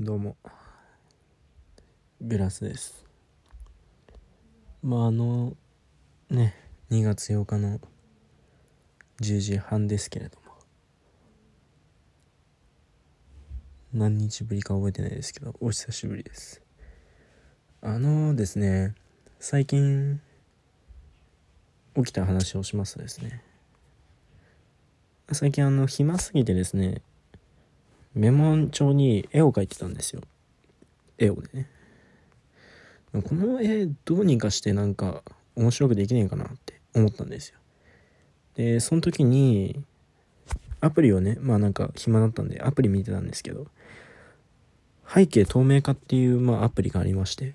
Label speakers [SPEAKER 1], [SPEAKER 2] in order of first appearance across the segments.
[SPEAKER 1] どうも。グラスです。まああのね2月8日の10時半ですけれども。何日ぶりか覚えてないですけどお久しぶりです。あのですね最近起きた話をしますとですね。最近あの暇すぎてですねメモ帳に絵を描いてたんですよ。絵をね。この絵どうにかしてなんか面白くできねえかなって思ったんですよ。でその時にアプリをねまあなんか暇だったんでアプリ見てたんですけど背景透明化っていう、まあ、アプリがありまして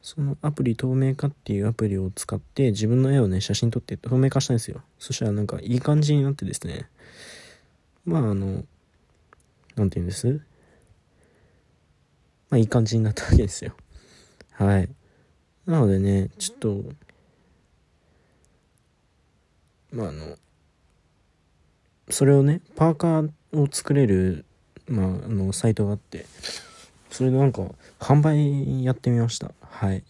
[SPEAKER 1] そのアプリ透明化っていうアプリを使って自分の絵をね写真撮って透明化したんですよ。そしたらなんかいい感じになってですね。まああのなんて言うんです？まあいい感じになったわけですよ。はい。なのでね、ちょっと、まああの、それをね、パーカーを作れる、まあ、あの、サイトがあって、それでなんか、販売やってみました。はい。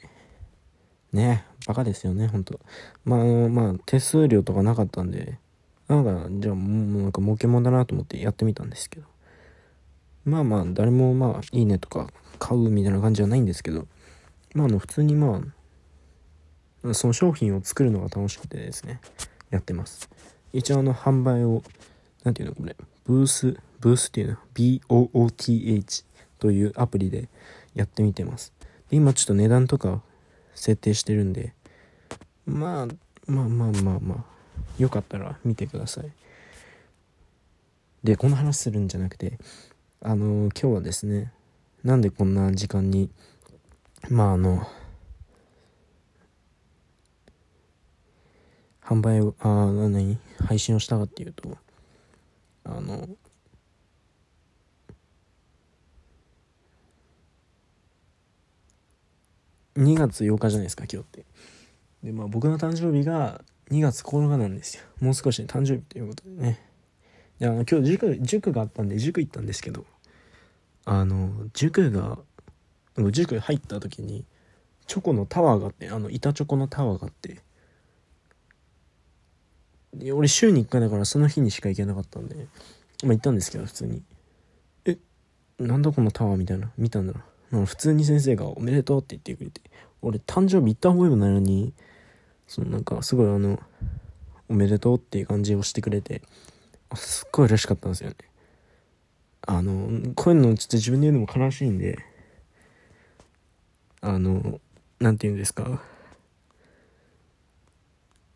[SPEAKER 1] ねバカですよね、ほんと。まあ、あのまあ、手数料とかなかったんで、なんか、じゃあ、もうなんか儲けもんだなと思ってやってみたんですけど。まあまあ誰もまあいいねとか買うみたいな感じはないんですけどまああの普通にまあその商品を作るのが楽しくてですねやってます。一応あの販売を何ていうのこれブースブースっていうの BOOTH というアプリでやってみてます。で今ちょっと値段とか設定してるんでまあまあまあまあまあよかったら見てください。でこの話するんじゃなくてあの今日はですねなんでこんな時間にまああの販売をあ何配信をしたかっていうとあの2月8日じゃないですか今日って。でまあ僕の誕生日が2月9日なんですよ。もう少しで誕生日ということでね。いや今日塾塾があったんで塾行ったんですけどあの塾が塾入った時にチョコのタワーがあってあの板チョコのタワーがあって俺週に1回だからその日にしか行けなかったんでまあ行ったんですけど普通に。えなんだこのタワーみたいな見たんだな。普通に先生が「おめでとう」って言ってくれて俺誕生日行った覚えもないのにそのなんかすごいあの「おめでとう」っていう感じをしてくれてすっごい嬉しかったんですよね。あの、こういうのちょっと自分で言うのも悲しいんで、あの、なんて言うんですか。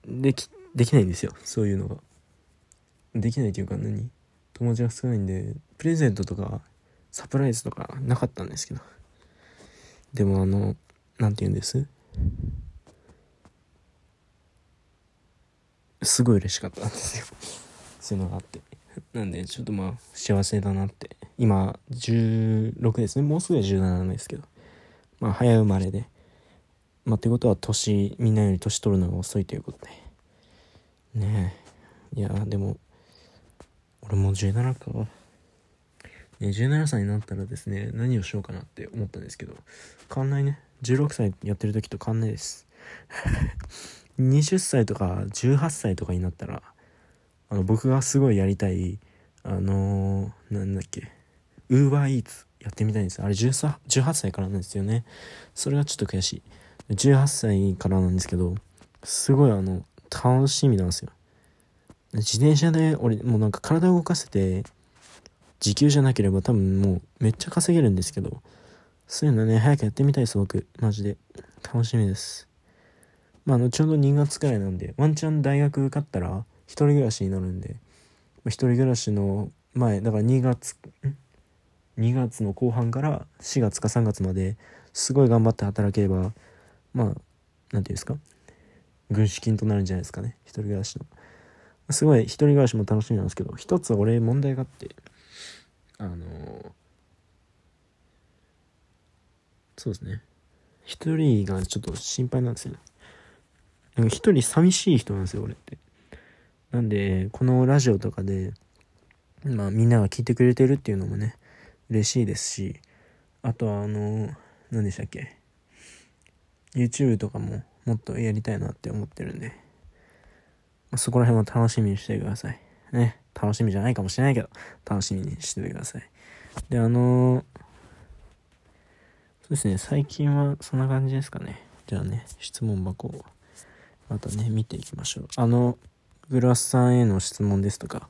[SPEAKER 1] でき、できないんですよ。そういうのが。できないというか何？友達が少ないんで、プレゼントとか、サプライズとかなかったんですけど。でもあの、なんて言うんです？すごい嬉しかったんですよ。そういうのがあって。なんで、ちょっとまあ、幸せだなって。今、16ですね。もうすぐ17なんですけど。まあ、早生まれで。まあ、ってことは、年、みんなより年取るのが遅いということで。ねえ。いや、でも、俺もう17か。ね、17歳になったらですね、何をしようかなって思ったんですけど、変わんないね。16歳やってる時と変わんないです。20歳とか18歳とかになったら、あの僕がすごいやりたいあのー、なんだっけウーバーイーツやってみたいんですあれ18歳からなんですよね。それがちょっと悔しい。18歳からなんですけどすごいあの楽しみなんですよ。自転車で俺もうなんか体を動かせて時給じゃなければ多分もうめっちゃ稼げるんですけどそういうのね早くやってみたいです僕。マジで。楽しみです。まあ後ほど2月くらいなんでワンチャン大学受かったら一人暮らしになるんで、まあ、一人暮らしの前だから2月2月の後半から4月か3月まですごい頑張って働ければまあ何て言うんですか軍資金となるんじゃないですかね一人暮らしの。すごい一人暮らしも楽しみなんですけど一つ俺問題があってあのそうですね。一人がちょっと心配なんですよなんか一人寂しい人なんですよ俺って。なんで、このラジオとかで、まあみんなが聞いてくれてるっていうのもね、嬉しいですしあとはあの何でしたっけ YouTube とかももっとやりたいなって思ってるんで、ま、そこら辺も楽しみにしてください。ね楽しみじゃないかもしれないけど楽しみにしててください。であのそうですね最近はそんな感じですかね。じゃあね質問箱をまたね見ていきましょう。あのグラスさんへの質問ですとか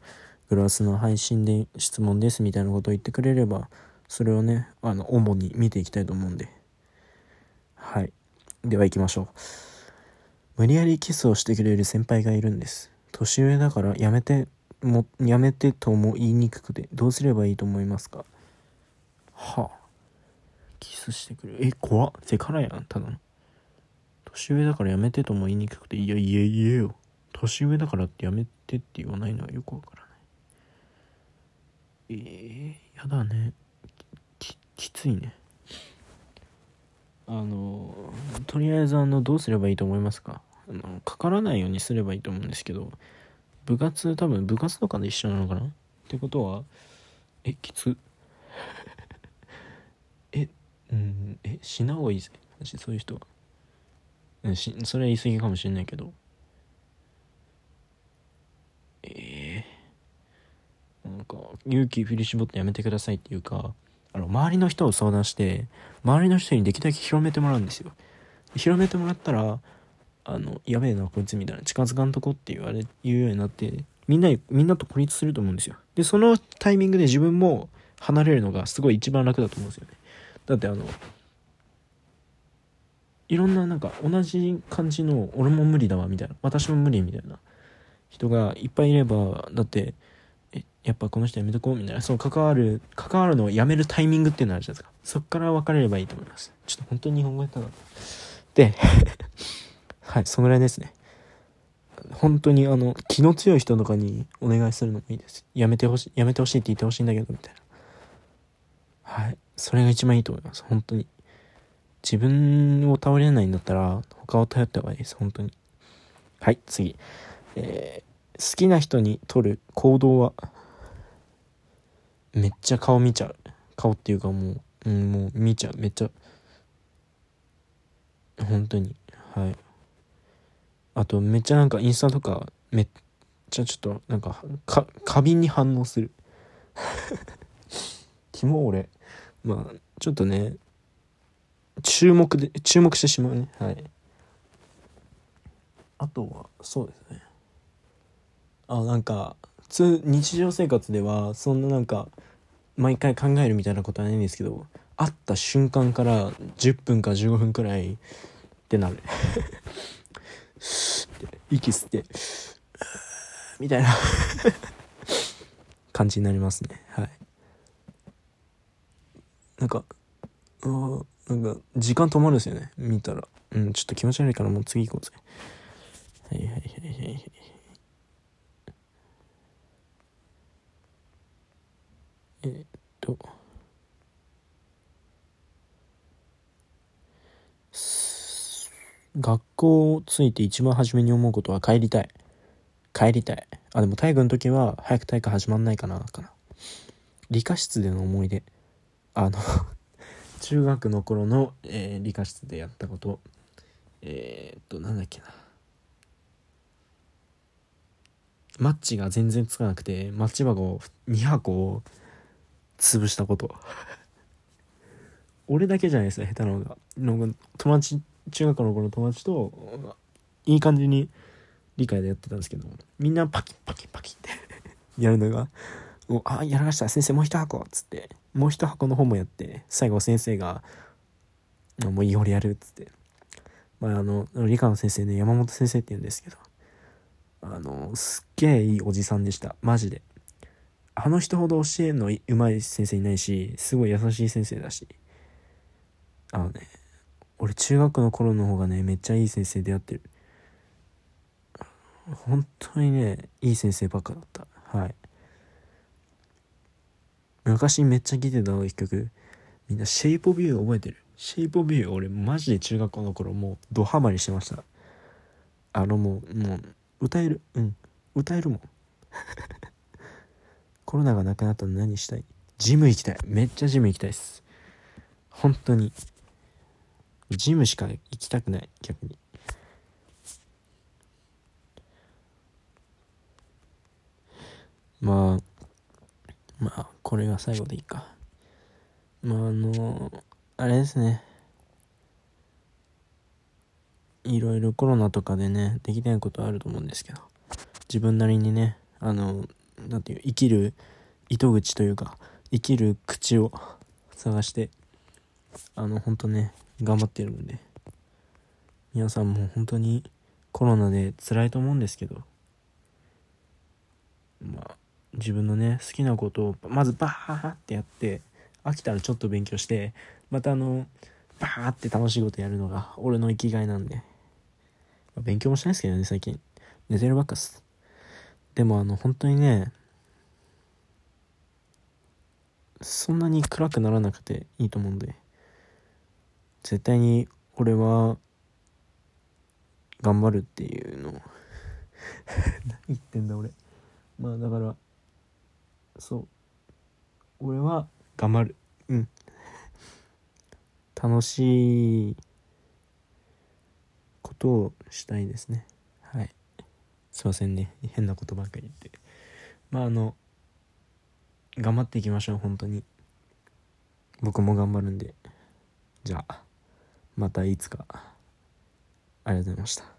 [SPEAKER 1] グラスの配信で質問ですみたいなことを言ってくれればそれをねあの主に見ていきたいと思うんで。はい。では行きましょう。無理やりキスをしてくれる先輩がいるんです。年上だからやめてもやめてとも言いにくくてどうすればいいと思いますか？はあ。キスしてくれる。え怖っ。セカラやん。ただの。年上だからやめてとも言いにくくていやいや言えよ。年上だからってやめてって言わないのはよくわからない。えー、やだね。ききついね。あのとりあえずあのどうすればいいと思いますか？あのかからないようにすればいいと思うんですけど部活多分部活とかで一緒なのかな？ってことはえきつ えうんえしない方がいいぜ。私そういう人は。しそれは言い過ぎかもしれないけど。えー、なんか勇気振り絞ってやめてくださいっていうかあの周りの人を相談して周りの人にできるだけ広めてもらうんですよ。広めてもらったらあのやべえなこいつみたいな近づかんとこって言われ言うようになってみんなみんなと孤立すると思うんですよ。でそのタイミングで自分も離れるのがすごい一番楽だと思うんですよね。だってあのいろんななんか同じ感じの俺も無理だわみたいな私も無理みたいな。人がいっぱいいればだってやっぱこの人やめとこうみたいな。その関わる関わるのをやめるタイミングっていうのあるじゃないですか。そっから別れればいいと思います。ちょっと本当に日本語やったな。で はいそのぐらいですね。本当にあの気の強い人とかにお願いするのもいいです。やめてほしいやめてほしいって言ってほしいんだけどみたいな。はいそれが一番いいと思います。本当に。自分を頼れないんだったら他を頼った方がいいです。本当に。はい次。えー、好きな人に取る行動はめっちゃ顔見ちゃう。顔っていうかもう、うん、もう見ちゃう。めっちゃ本当に。はい。あとめっちゃなんかインスタとかめっちゃちょっとなんかか過敏に反応する。キモ俺まあちょっとね注目で注目してしまうね。はい。あとはそうですね。あなんか普通日常生活ではそんななんか毎回考えるみたいなことはないんですけど会った瞬間から10分か15分くらいってなる。息吸ってみたいな。感じになりますね。はい。なんかうなんか時間止まるんですよね。見たら。うんちょっと気持ち悪いからもう次行こうぜ。はいはいはいはいはいえー、っと。学校をついて一番初めに思うことは帰りたい。帰りたい。あでも体育の時は早く体育始まんないかなかな。理科室での思い出。あの 中学の頃の、えー、理科室でやったこと。えー、っとなんだっけな。マッチが全然つかなくてマッチ箱2箱を潰したこと。俺だけじゃないですよ下手なのが。の友達中学の頃の友達といい感じに理解でやってたんですけどみんなパキッパキッパキッって やるのが「おあやらかした先生もう一箱」っつって。もう一箱の方もやって最後先生が「もういい俺やる」っつって。まああの理科の先生ね山本先生って言うんですけど。あのすっげえいいおじさんでした。マジで。あの人ほど教えるのうまい先生いないしすごい優しい先生だし。あのね俺中学の頃の方がねめっちゃいい先生出会ってる。本当にねいい先生ばっかだった。はい。昔めっちゃ聴いてた一曲。みんなシェイポビュー覚えてる？シェイポビュー俺マジで中学校の頃もうドハマりしてました。あのもうもう歌える？うん。歌えるもん。コロナがなくなったら何したい？ジム行きたい。めっちゃジム行きたいっす。本当に。ジムしか行きたくない逆に。まあまあこれが最後でいいか。まああのあれですね。いろいろコロナとかでねできないことあると思うんですけど。自分なりにねあのなんていう生きる糸口というか生きる口を探してあの本当ね頑張ってるんで皆さんも本当にコロナで辛いと思うんですけどまあ自分のね好きなことをまずバーってやって飽きたらちょっと勉強してまたあのバーって楽しいことやるのが俺の生きがいなんで、まあ、勉強もしないですけどね最近。寝てるばっかっす。でもあの本当にねそんなに暗くならなくていいと思うんで絶対に俺は頑張るっていうの 何言ってんだ俺。まあだからそう。俺は頑張る。うん。楽しいことをしたいですね。すいませんね。変なことばっかり言って。まああの頑張っていきましょう本当に。僕も頑張るんで。じゃあまたいつか。ありがとうございました。